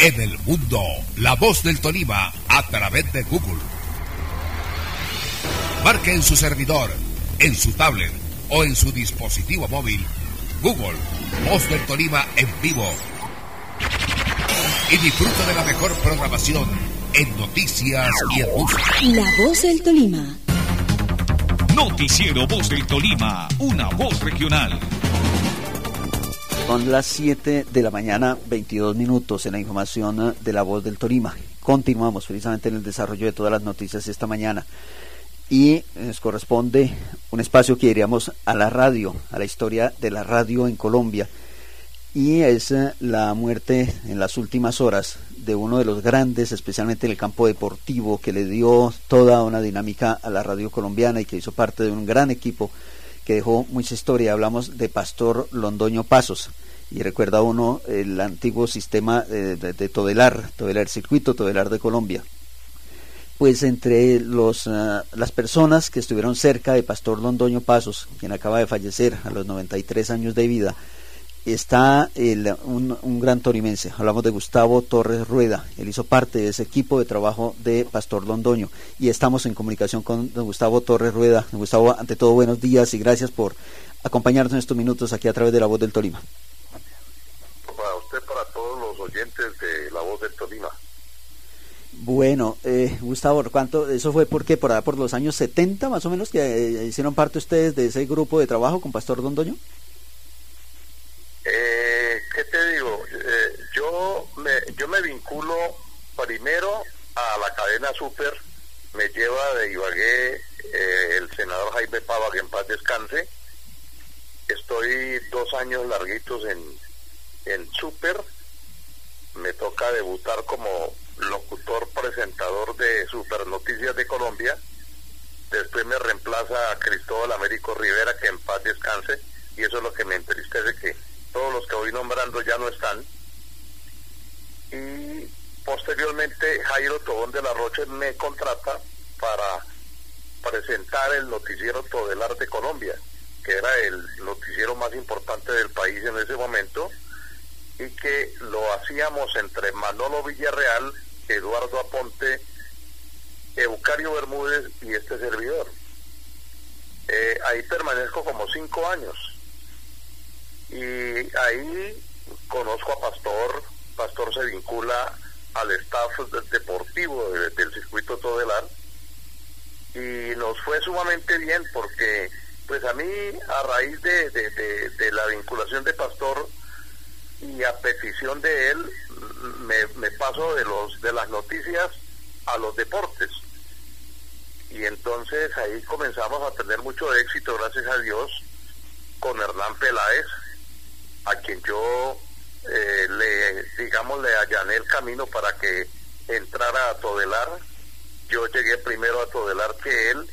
en el mundo. La voz del Tolima a través de Google. Marque en su servidor, en su tablet o en su dispositivo móvil Google, Voz del Tolima en vivo. Y disfruta de la mejor programación en noticias y en música. La Voz del Tolima. Noticiero Voz del Tolima, una voz regional. Son las 7 de la mañana, 22 minutos en la información de la voz del Tolima. Continuamos precisamente en el desarrollo de todas las noticias esta mañana. Y nos corresponde un espacio que iríamos a la radio, a la historia de la radio en Colombia. Y es eh, la muerte en las últimas horas de uno de los grandes, especialmente en el campo deportivo, que le dio toda una dinámica a la radio colombiana y que hizo parte de un gran equipo que dejó mucha historia. Hablamos de Pastor Londoño Pasos. Y recuerda uno el antiguo sistema de, Todelar, Todelar Circuito, Todelar de Colombia. Pues entre los, ah, las personas que estuvieron cerca de Pastor Londoño Pasos, quien acaba de fallecer a los 93 años de vida, está un, gran torimense. Hablamos de Gustavo Torres Rueda. Él hizo parte de ese equipo de trabajo de Pastor Londoño. Y estamos en comunicación con don Gustavo Torres Rueda. Don Gustavo, ante todo, buenos días y gracias por acompañarnos en estos minutos aquí a través de La Voz del Tolima. Para usted, para todos los oyentes de La Voz del Tolima. Bueno, eh, Gustavo, ¿cuánto? ¿Eso fue por qué? ¿Por, por los años 70 más o menos que eh, hicieron parte ustedes de ese grupo de trabajo con Pastor Londoño? Eh, ¿Qué te digo? Eh, yo, me, yo me vinculo primero a la cadena Super, me lleva de Ibagué eh, el senador Jaime Pava, que en paz descanse. Estoy dos años larguitos en, en Super, me toca debutar como locutor presentador de Super Noticias de Colombia. Después me reemplaza a Cristóbal Américo Rivera, que en paz descanse, y eso es lo que me entristece que todos los que voy nombrando ya no están. Y posteriormente Jairo Tobón de la Roche me contrata para presentar el noticiero Todelar de Colombia, que era el noticiero más importante del país en ese momento, y que lo hacíamos entre Manolo Villarreal, Eduardo Aponte, Eucario Bermúdez y este servidor. Eh, ahí permanezco como cinco años y ahí conozco a Pastor, Pastor se vincula al staff deportivo del circuito Todelar. Y nos fue sumamente bien porque pues a mí a raíz de, de, la vinculación de Pastor y a petición de él me, me, paso de los de las noticias a los deportes. Y entonces ahí comenzamos a tener mucho éxito gracias a Dios con Hernán Peláez a quien yo eh, le, digamos, le allané el camino para que entrara a Todelar. Yo llegué primero a Todelar que él,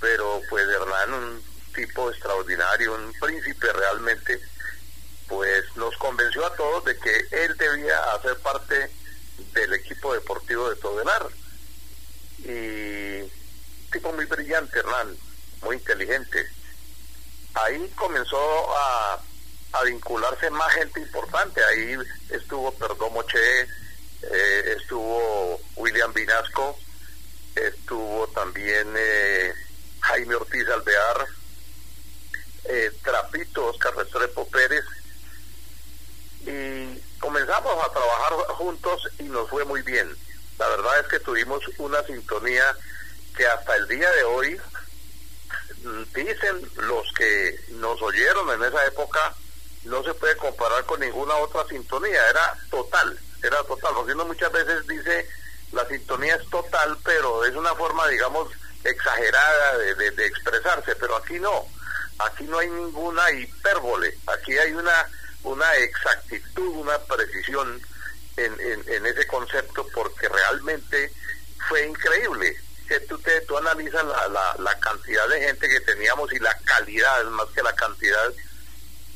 pero pues Hernán, un tipo extraordinario, un príncipe realmente, pues nos convenció a todos de que él debía hacer parte del equipo deportivo de Todelar. Y tipo muy brillante, Hernán, muy inteligente. Ahí comenzó a a vincularse más gente importante. Ahí estuvo Perdomo Che, eh, estuvo William Vinasco, estuvo también eh, Jaime Ortiz Alvear, eh, Trapito, Oscar Restrepo Pérez, y comenzamos a trabajar juntos y nos fue muy bien. La verdad es que tuvimos una sintonía que hasta el día de hoy dicen los que nos oyeron en esa época no se puede comparar con ninguna otra sintonía, era total, era total, porque uno muchas veces dice la sintonía es total, pero es una forma, digamos, exagerada de, de, expresarse, pero aquí no, aquí no hay ninguna hipérbole, aquí hay una, una exactitud, una precisión en, en, ese concepto, porque realmente fue increíble. Que tú, te, tú analizas la, la, la cantidad de gente que teníamos y la calidad, más que la cantidad,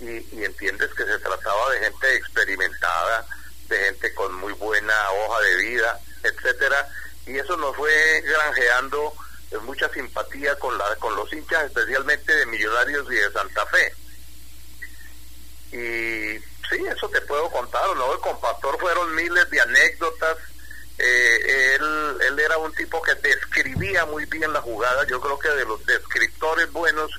y, entiendes que se trataba de gente experimentada, de gente con muy buena hoja de vida, etcétera, y eso nos fue granjeando mucha simpatía con la con los hinchas, especialmente de Millonarios y de Santa Fe. Y Sí, eso te puedo contar, ¿no? Con Pastor fueron miles de anécdotas. Eh, él, él era un tipo que describía muy bien la jugada. Yo creo que de los descriptores buenos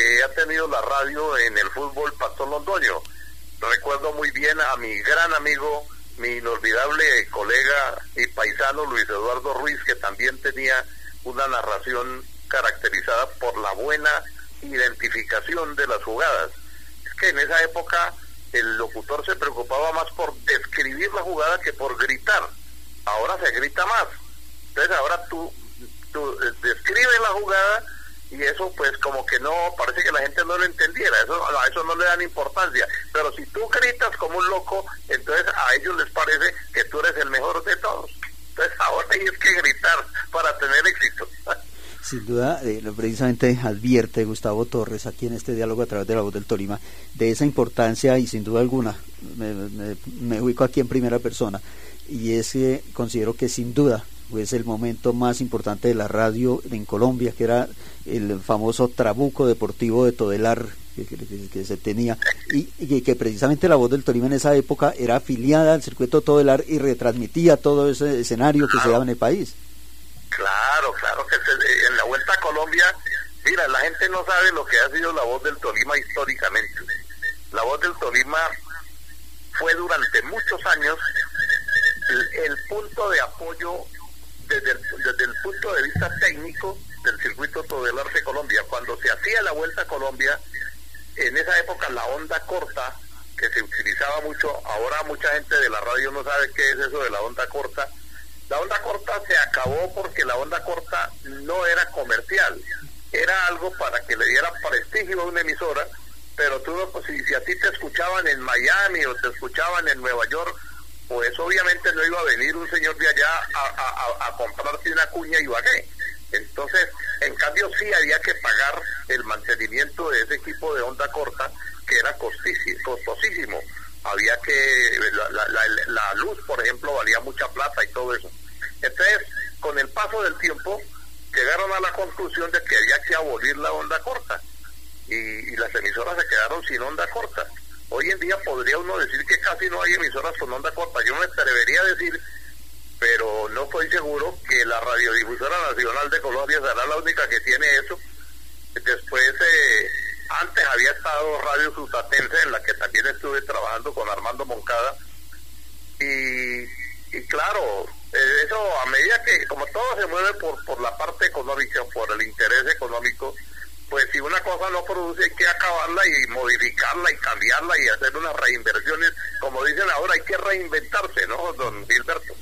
que ha tenido la radio en el fútbol, Pastor Londoño. Recuerdo muy bien a mi gran amigo, mi inolvidable colega y paisano Luis Eduardo Ruiz, que también tenía una narración caracterizada por la buena identificación de las jugadas. Es que en esa época el locutor se preocupaba más por describir la jugada que por gritar. Ahora se grita más. Entonces ahora tú, eh, describes la jugada y eso pues como que no, parece que la gente no lo entendiera, eso, a eso no le dan importancia. Pero si tú gritas como un loco, entonces a ellos les parece que tú eres el mejor de todos. Entonces ahora tienes que gritar para tener éxito. Sin duda, eh, precisamente advierte Gustavo Torres aquí en este diálogo a través de la voz del Tolima de esa importancia y sin duda alguna me, ubico aquí en primera persona y es que considero que sin duda es el momento más importante de la radio en Colombia, que era el famoso trabuco deportivo de Todelar que, se tenía y, que precisamente la voz del Tolima en esa época era afiliada al circuito Todelar y retransmitía todo ese escenario que se daba en el país. Claro, claro que en la Vuelta a Colombia, mira, la gente no sabe lo que ha sido la voz del Tolima históricamente. La voz del Tolima fue durante muchos años el, punto de apoyo desde el, desde el, punto de vista técnico del circuito Todelar de Colombia. Cuando se hacía la Vuelta a Colombia, en esa época la onda corta, que se utilizaba mucho, ahora mucha gente de la radio no sabe qué es eso de la onda corta, la onda corta se acabó porque la onda corta no era comercial, era algo para que le diera prestigio a una emisora, pero tú no, pues, si, a ti te escuchaban en Miami o te escuchaban en Nueva York, pues obviamente no iba a venir un señor de allá a, a, comprarte una cuña y qué. Entonces, en cambio sí había que pagar el mantenimiento de ese equipo de onda corta, que era costosísimo. Había que, la, la luz, por ejemplo, valía mucha plata y todo eso. Entonces, con el paso del tiempo, llegaron a la conclusión de que había que abolir la onda corta y, las emisoras se quedaron sin onda corta. Hoy en día podría uno decir que casi no hay emisoras con onda corta. Yo me atrevería a decir, pero no estoy seguro que la Radiodifusora Nacional de Colombia será la única que tiene eso. Después, eh, antes había estado Radio Sustatense, en la que también estuve trabajando con Armando Moncada. Y, y claro, eh, eso a medida que, como todo se mueve por, por la parte económica, por el interés económico, si una cosa no produce hay que acabarla y modificarla y cambiarla y hacer unas reinversiones, como dicen ahora, hay que reinventarse, ¿no, don Gilberto?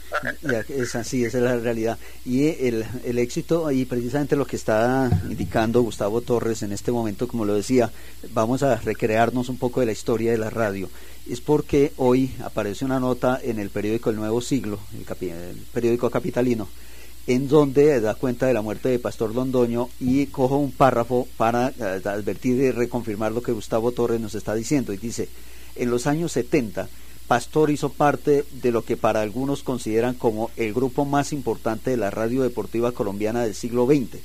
es así, esa es la realidad. Y el, el éxito, y precisamente lo que está indicando Gustavo Torres en este momento, como lo decía, vamos a recrearnos un poco de la historia de la radio es porque hoy aparece una nota en el periódico El Nuevo Siglo, el, periódico capitalino, en donde da cuenta de la muerte de Pastor Londoño y cojo un párrafo para eh, advertir y reconfirmar lo que Gustavo Torres nos está diciendo. Y dice, en los años 70, Pastor hizo parte de lo que para algunos consideran como el grupo más importante de la radio deportiva colombiana del siglo XX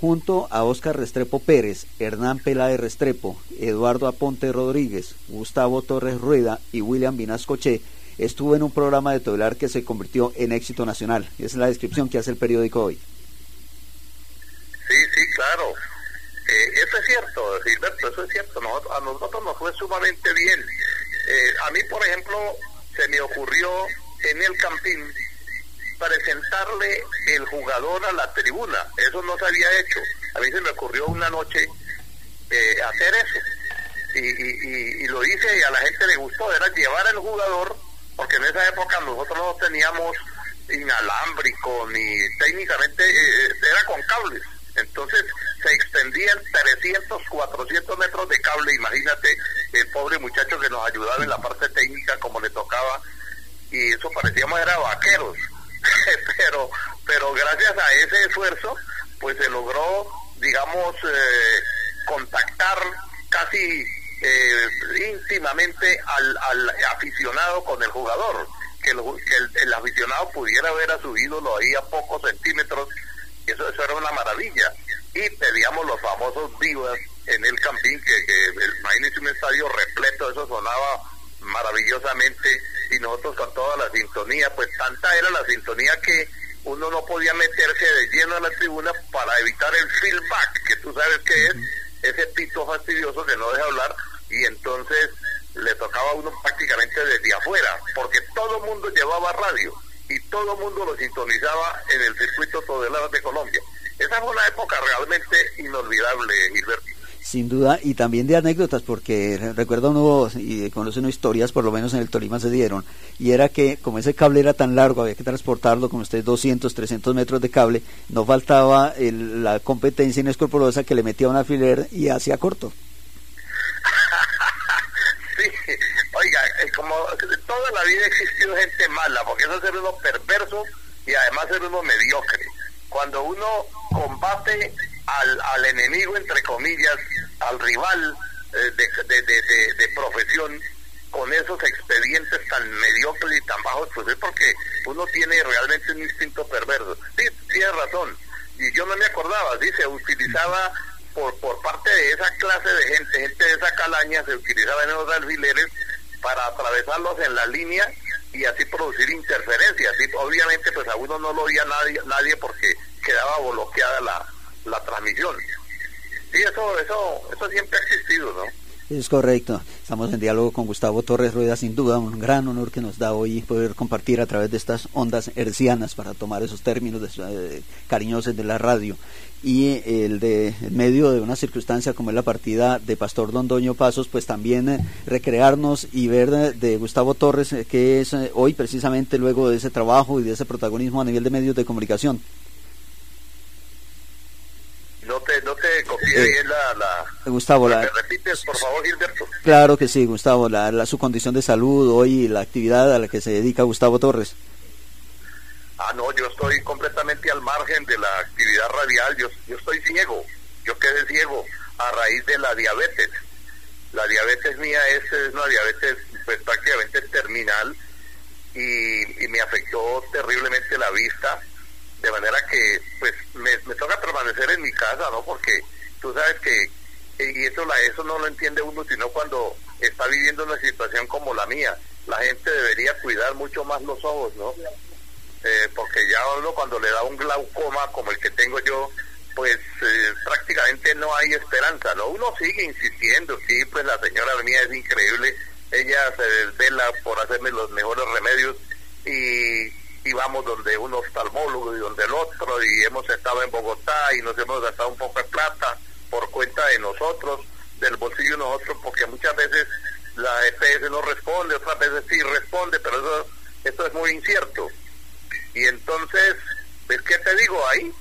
junto a Óscar Restrepo Pérez, Hernán Peláez Restrepo, Eduardo Aponte Rodríguez, Gustavo Torres Rueda y William Vinascoche, estuvo en un programa de Tobelar que se convirtió en éxito nacional. Esa es la descripción que hace el periódico hoy. Sí, sí, claro. Eh, eso es cierto, Gilberto, eso es cierto. a nosotros nos fue sumamente bien. Eh, a mí, por ejemplo, se me ocurrió en el Campín presentarle el jugador a la tribuna. Eso no se había hecho. A mí se me ocurrió una noche eh, hacer eso. Y, lo hice y a la gente le gustó. Era llevar al jugador, porque en esa época nosotros no teníamos inalámbrico ni técnicamente, eh, era con cables. Entonces se extendían 300, 400 metros de cable. Imagínate el pobre muchacho que nos ayudaba en la parte técnica como le tocaba. Y eso parecíamos era vaqueros. pero, pero gracias a ese esfuerzo, pues se logró, digamos, eh, contactar casi eh, íntimamente al, al, aficionado con el jugador, que, el, aficionado pudiera ver a su ídolo ahí a pocos centímetros, eso, eso era una maravilla. Y pedíamos los famosos vivas en el campín, que, que imagínense un estadio repleto, eso sonaba maravillosamente y nosotros con toda la sintonía, pues tanta era la sintonía que uno no podía meterse de lleno a la tribuna para evitar el feedback, que tú sabes que es ese pito fastidioso que no deja hablar y entonces le tocaba a uno prácticamente desde afuera, porque todo el mundo llevaba radio y todo el mundo lo sintonizaba en el circuito Todelar de Colombia. Esa fue una época realmente inolvidable, Gilberto. Sin duda, y también de anécdotas, porque recuerdo uno y conoce unas historias, por lo menos en el Tolima se dieron, y era que como ese cable era tan largo, había que transportarlo, como ustedes 200, 300 metros de cable, no faltaba la competencia inescrupulosa que le metía un alfiler y hacía corto. sí, oiga, como toda la vida ha existido gente mala, porque eso es ser uno perverso y además ser uno mediocre. Cuando uno combate al, al enemigo, entre comillas, al rival eh, de, de, de, profesión, con esos expedientes tan mediocres y tan bajos, pues es porque uno tiene realmente un instinto perverso. Sí, tiene razón. Y yo no me acordaba, sí, se utilizaba por, por parte de esa clase de gente, gente de esa calaña, se utilizaban esos alfileres para atravesarlos en la línea y así producir interferencias. Y obviamente pues a uno no lo oía nadie, nadie porque quedaba bloqueada la, la transmisión. Sí, eso, eso, eso siempre ha existido, ¿no? Es correcto. Estamos en diálogo con Gustavo Torres Rueda, sin duda un gran honor que nos da hoy poder compartir a través de estas ondas hercianas para tomar esos términos de, cariñosos de la radio y el de en medio de una circunstancia como es la partida de Pastor Dondoño Pasos, pues también eh, recrearnos y ver de, Gustavo Torres eh, que es eh, hoy precisamente luego de ese trabajo y de ese protagonismo a nivel de medios de comunicación. No te, no te copié bien la, la, Gustavo, la, repites, por favor, Gilberto? Claro que sí, Gustavo, la, su condición de salud hoy y la actividad a la que se dedica Gustavo Torres. Ah, no, yo estoy completamente al margen de la actividad radial, yo, yo estoy ciego, yo quedé ciego a raíz de la diabetes. La diabetes mía es, una diabetes pues, prácticamente terminal y, y me afectó terriblemente la vista de manera que pues me, toca permanecer en mi casa, ¿no? Porque tú sabes que, y eso, la, eso no lo entiende uno, sino cuando está viviendo una situación como la mía. La gente debería cuidar mucho más los ojos, ¿no? Eh, porque ya uno cuando le da un glaucoma como el que tengo yo, pues eh, prácticamente no hay esperanza, ¿no? Uno sigue insistiendo, sí, pues la señora mía es increíble, ella se desvela por hacerme los mejores remedios y y vamos donde un oftalmólogo y donde el otro y hemos estado en Bogotá y nos hemos gastado un poco de plata por cuenta de nosotros, del bolsillo de nosotros, porque muchas veces la EPS no responde, otras veces sí responde, pero eso, esto es muy incierto. Y entonces, ¿ves qué te digo ahí?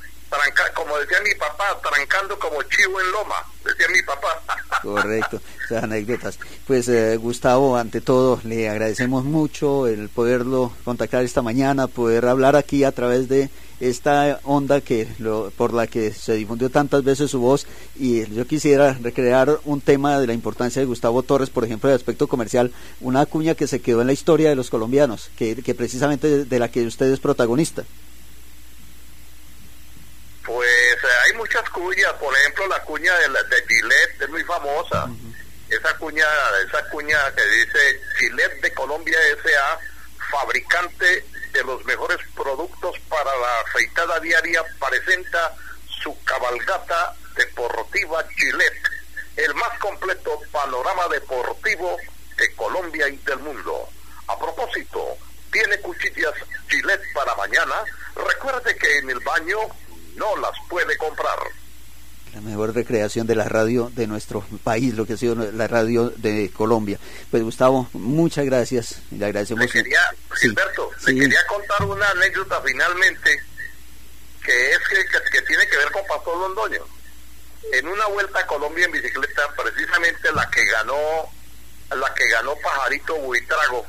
como decía mi papá, trancando como chivo en loma, decía mi papá. Correcto, esas anécdotas. Pues eh, Gustavo, ante todo, le agradecemos mucho el poderlo contactar esta mañana, poder hablar aquí a través de esta onda que por la que se difundió tantas veces su voz y yo quisiera recrear un tema de la importancia de Gustavo Torres, por ejemplo, de aspecto comercial, una cuña que se quedó en la historia de los colombianos, que, que precisamente de la que usted es protagonista. Pues eh, hay muchas cuñas, por ejemplo la cuña de, la, de Gillette es muy famosa. Esa cuña, esa cuña que dice Gillette de Colombia S.A., fabricante de los mejores productos para la afeitada diaria, presenta su cabalgata deportiva Gillette, el más completo panorama deportivo de Colombia y del mundo. A propósito, tiene cuchillas Gillette para mañana. Recuerde que en el baño no las puede comprar. La mejor recreación de la radio de nuestro país, lo que ha sido la radio de Colombia. Pues Gustavo, muchas gracias. Le agradecemos. Le quería, Gilberto, le quería contar una anécdota finalmente que es que, tiene que ver con Pastor Londoño. En una vuelta a Colombia en bicicleta, precisamente la que ganó, la que ganó Pajarito Buitrago,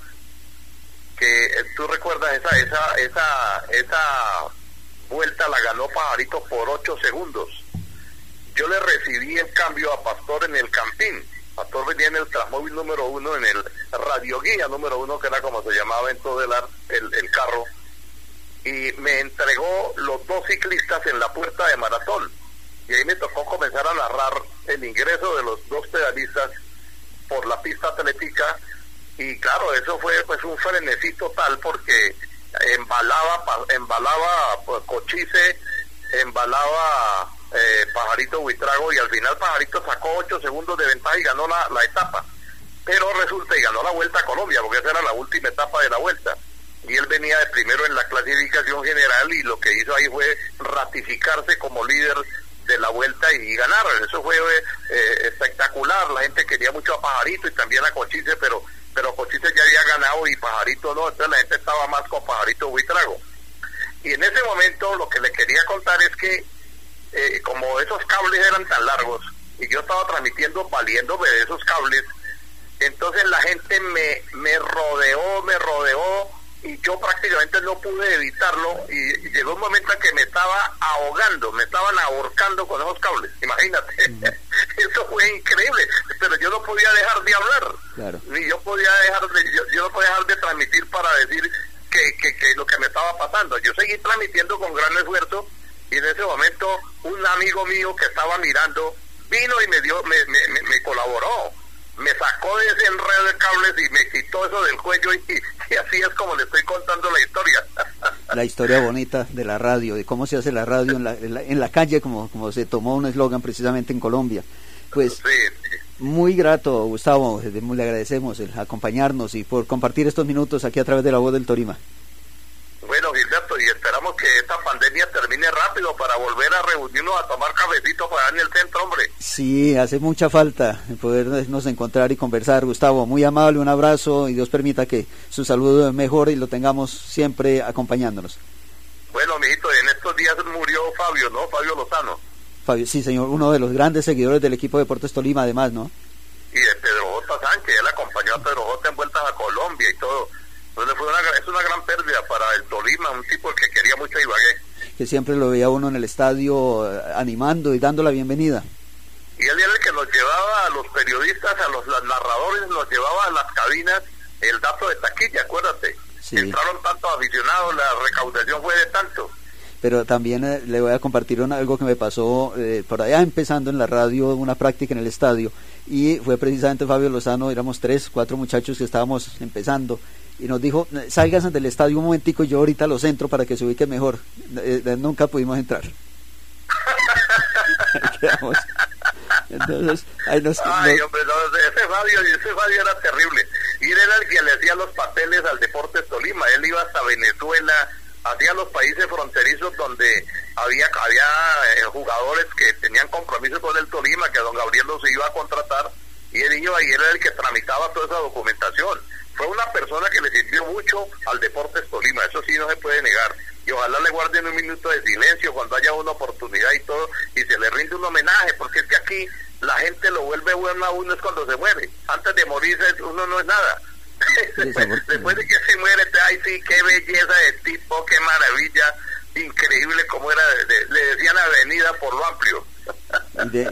que eh, tú recuerdas esa, esa, esa, esa vuelta la ganó Pajarito por 8 segundos. Yo le recibí el cambio a Pastor en el Campín. Pastor venía en el Transmóvil número uno, en el radioguía número uno, que era como se llamaba en todo el, el, el carro. Y me entregó los dos ciclistas en la puerta de maratón. Y ahí me tocó comenzar a narrar el ingreso de los dos pedalistas por la pista atlética y claro, eso fue pues un frenesí total porque embalaba, embalaba pues, Cochise, embalaba eh, Pajarito Buitrago y al final Pajarito sacó 8 segundos de ventaja y ganó la, la etapa. Pero resulta y ganó la vuelta a Colombia porque esa era la última etapa de la vuelta y él venía de primero en la clasificación general y lo que hizo ahí fue ratificarse como líder de la vuelta y ganar. Eso fue eh, espectacular. La gente quería mucho a Pajarito y también a Cochise, pero pero Cochise ya había ganado y Pajarito no. Entonces la gente estaba más con Pajarito Buitrago. Y en ese momento lo que le quería contar es que eh, como esos cables eran tan largos y yo estaba transmitiendo valiéndome de esos cables, entonces la gente me, me rodeó, me rodeó y yo prácticamente no pude evitarlo y, llegó un momento en que me estaba ahogando, me estaban ahorcando con esos cables, imagínate. Eso fue increíble, pero yo no podía dejar de hablar, ni yo podía dejar de, yo, no podía dejar de transmitir para decir que, que, que lo que me estaba pasando. Yo seguí transmitiendo con gran esfuerzo y en ese momento un amigo mío que estaba mirando vino y me dio, me, me, me colaboró me sacó de ese enredo de cables y me quitó eso del cuello y, así es como le estoy contando la historia. La historia bonita de la radio, de cómo se hace la radio en la, en la, calle, como, como se tomó un eslogan precisamente en Colombia. Pues muy grato, Gustavo, le agradecemos el acompañarnos y por compartir estos minutos aquí a través de la voz del Torima. Bueno, Gilberto, y esperamos que esta pandemia termine rápido para volver a reunirnos a tomar cafecito para en el centro, hombre. Sí, hace mucha falta podernos encontrar y conversar. Gustavo, muy amable, un abrazo y Dios permita que su salud mejore y lo tengamos siempre acompañándonos. Bueno, mijito, en estos días murió Fabio, ¿no? Fabio Lozano. Fabio, sí, señor, uno de los grandes seguidores del equipo de Deportes Tolima, además, ¿no? Y de Pedro J. Sánchez, él acompañó a Pedro J. en vueltas a Colombia y todo entonces fue una, es una gran pérdida para el Tolima, un tipo que quería mucho a Ibagué. Que siempre lo veía uno en el estadio eh, animando y dando la bienvenida. Y él era el que nos llevaba a los periodistas, a los, narradores, nos llevaba a las cabinas el dato de taquilla, acuérdate. Entraron tantos aficionados, la recaudación fue de tanto pero también eh, le voy a compartir algo que me pasó eh, por allá empezando en la radio, una práctica en el estadio, y fue precisamente Fabio Lozano, éramos tres, cuatro muchachos que estábamos empezando, y nos dijo, salgas del estadio un momentico, yo ahorita los entro para que se ubique mejor. Eh, nunca pudimos entrar. Entonces, ahí nos, Ay, hombre, ese Fabio, ese Fabio era terrible. Y él era el que le hacía los papeles al Deportes Tolima. Él iba hasta Venezuela, hacía los países fronterizos donde había había eh, jugadores que tenían compromiso con el Tolima, que don Gabriel los iba a contratar. Y él iba y él era el que tramitaba toda esa documentación fue una persona que le sirvió mucho al Deportes Tolima, eso sí no se puede negar. Y ojalá le guarden un minuto de silencio cuando haya una oportunidad y todo, y se le rinde un homenaje, porque es que aquí la gente lo vuelve bueno a uno es cuando se muere. Antes de morir uno no es nada. Después, de que se muere, ay sí, qué belleza de tipo, qué maravilla, increíble como era, le decían avenida por lo amplio.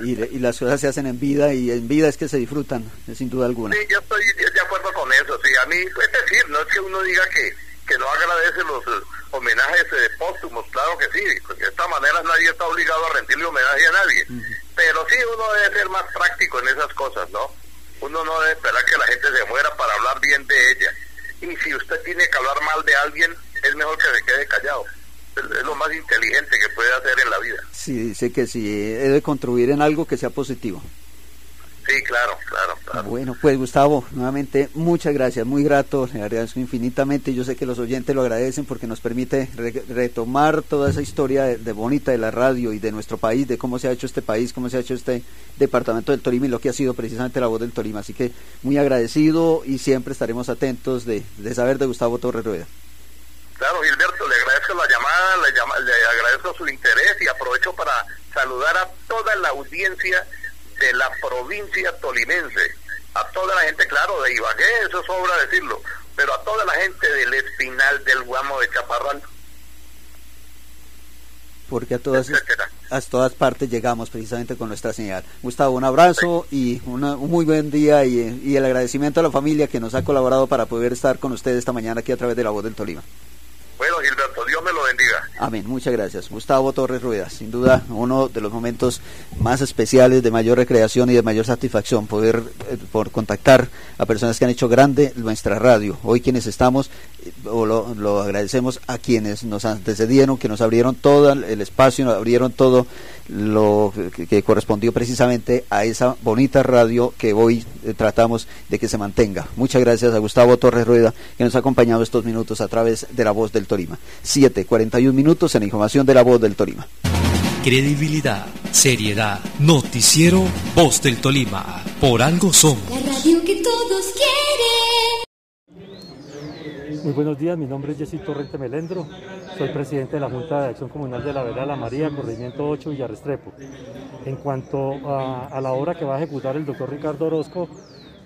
Y, las cosas se hacen en vida y en vida es que se disfrutan, sin duda alguna. Sí, yo estoy de acuerdo con eso. Sí, a mí, es decir, no es que uno diga que, que no agradece los eh, homenajes eh, póstumos, claro que sí, porque de esta manera nadie está obligado a rendirle homenaje a nadie. Pero sí, uno debe ser más práctico en esas cosas, ¿no? Uno no debe esperar que la gente se muera para hablar bien de ella. Y si usted tiene que hablar mal de alguien, es mejor que se quede callado es lo más inteligente que puede hacer en la vida. Sí, dice que sí, debe contribuir en algo que sea positivo. Sí, claro, claro, claro. Bueno, pues Gustavo, nuevamente muchas gracias, muy grato, le agradezco infinitamente. Yo sé que los oyentes lo agradecen porque nos permite retomar toda esa historia de, bonita de la radio y de nuestro país, de cómo se ha hecho este país, cómo se ha hecho este departamento del Tolima y lo que ha sido precisamente la voz del Tolima. Así que muy agradecido y siempre estaremos atentos de, de saber de Gustavo Torres Rueda. Claro, Gilberto, le agradezco la llamada, le, le agradezco su interés y aprovecho para saludar a toda la audiencia de la provincia tolimense, a toda la gente, claro, de Ibagué, eso sobra decirlo, pero a toda la gente del Espinal, del Guamo, de Chaparral. Porque a todas, a todas partes llegamos precisamente con nuestra señal. Gustavo, un abrazo y un muy buen día y, y el agradecimiento a la familia que nos ha colaborado para poder estar con ustedes esta mañana aquí a través de la voz del Tolima. Bueno, Gilberto, Dios me lo. Amén, muchas gracias. Gustavo Torres Rueda, sin duda uno de los momentos más especiales, de mayor recreación y de mayor satisfacción, poder eh, por contactar a personas que han hecho grande nuestra radio. Hoy quienes estamos, eh, lo, agradecemos a quienes nos antecedieron, que nos abrieron todo el espacio, nos abrieron todo lo que, correspondió precisamente a esa bonita radio que hoy eh, tratamos de que se mantenga. Muchas gracias a Gustavo Torres Rueda, que nos ha acompañado estos minutos a través de la voz del Torima. 7.41 minutos en la información de la voz del Tolima. Credibilidad, seriedad, noticiero, voz del Tolima. Por algo somos. La radio que todos quieren. Muy buenos días, mi nombre es Jessy Torrente Melendro, soy presidente de la Junta de Acción Comunal de la Vera La María, Corregimiento 8 Villarrestrepo. En cuanto a, la obra que va a ejecutar el doctor Ricardo Orozco,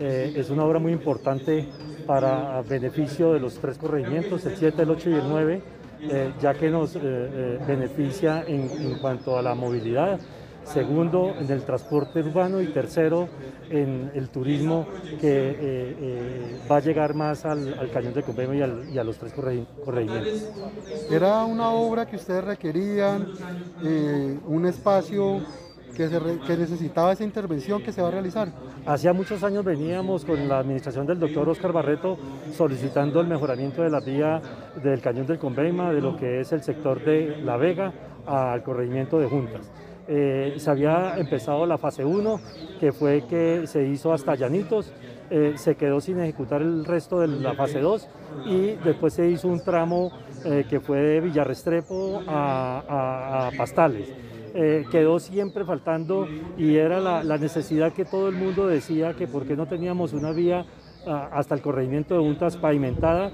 eh, es una obra muy importante para beneficio de los tres corregimientos, el 7, el 8 y el 9, eh, ya que nos eh, eh, beneficia en, cuanto a la movilidad, segundo en el transporte urbano y tercero en el turismo que va a llegar más al, Cañón de Convenio y, a los tres corregimientos. Era una obra que ustedes requerían, un espacio que, necesitaba esa intervención que se va a realizar. Hacía muchos años veníamos con la administración del doctor Oscar Barreto solicitando el mejoramiento de la vía del Cañón del Conveima, de lo que es el sector de La Vega al corregimiento de Juntas. Eh, se había empezado la fase 1, que fue que se hizo hasta Llanitos, eh, se quedó sin ejecutar el resto de la fase 2 y después se hizo un tramo eh, que fue de Villarrestrepo a Pastales. Eh, quedó siempre faltando y era la, necesidad que todo el mundo decía que por qué no teníamos una vía ah, hasta el corregimiento de Juntas pavimentada.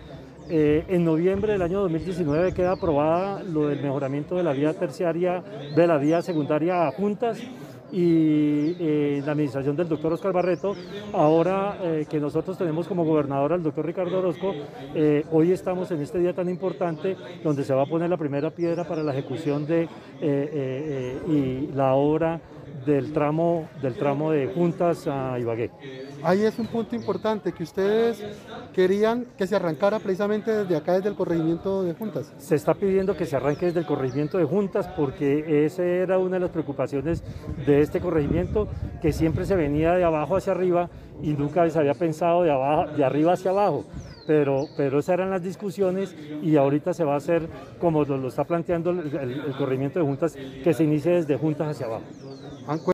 Eh, en noviembre del año 2019 queda aprobada lo del mejoramiento de la vía terciaria, de la vía secundaria a Juntas y eh, la administración del doctor Oscar Barreto. Ahora eh, que nosotros tenemos como gobernador al doctor Ricardo Orozco, eh, hoy estamos en este día tan importante donde se va a poner la primera piedra para la ejecución de y la obra del tramo, del tramo de Juntas a Ibagué. Ahí es un punto importante que ustedes querían que se arrancara precisamente desde acá, desde el corregimiento de Juntas. Se está pidiendo que se arranque desde el corregimiento de Juntas porque esa era una de las preocupaciones de este corregimiento, que siempre se venía de abajo hacia arriba y nunca se había pensado de, abajo, de arriba hacia abajo. Pero, pero esas eran las discusiones y ahorita se va a hacer como lo, está planteando el, el corregimiento de Juntas, que se inicie desde Juntas hacia abajo. 안고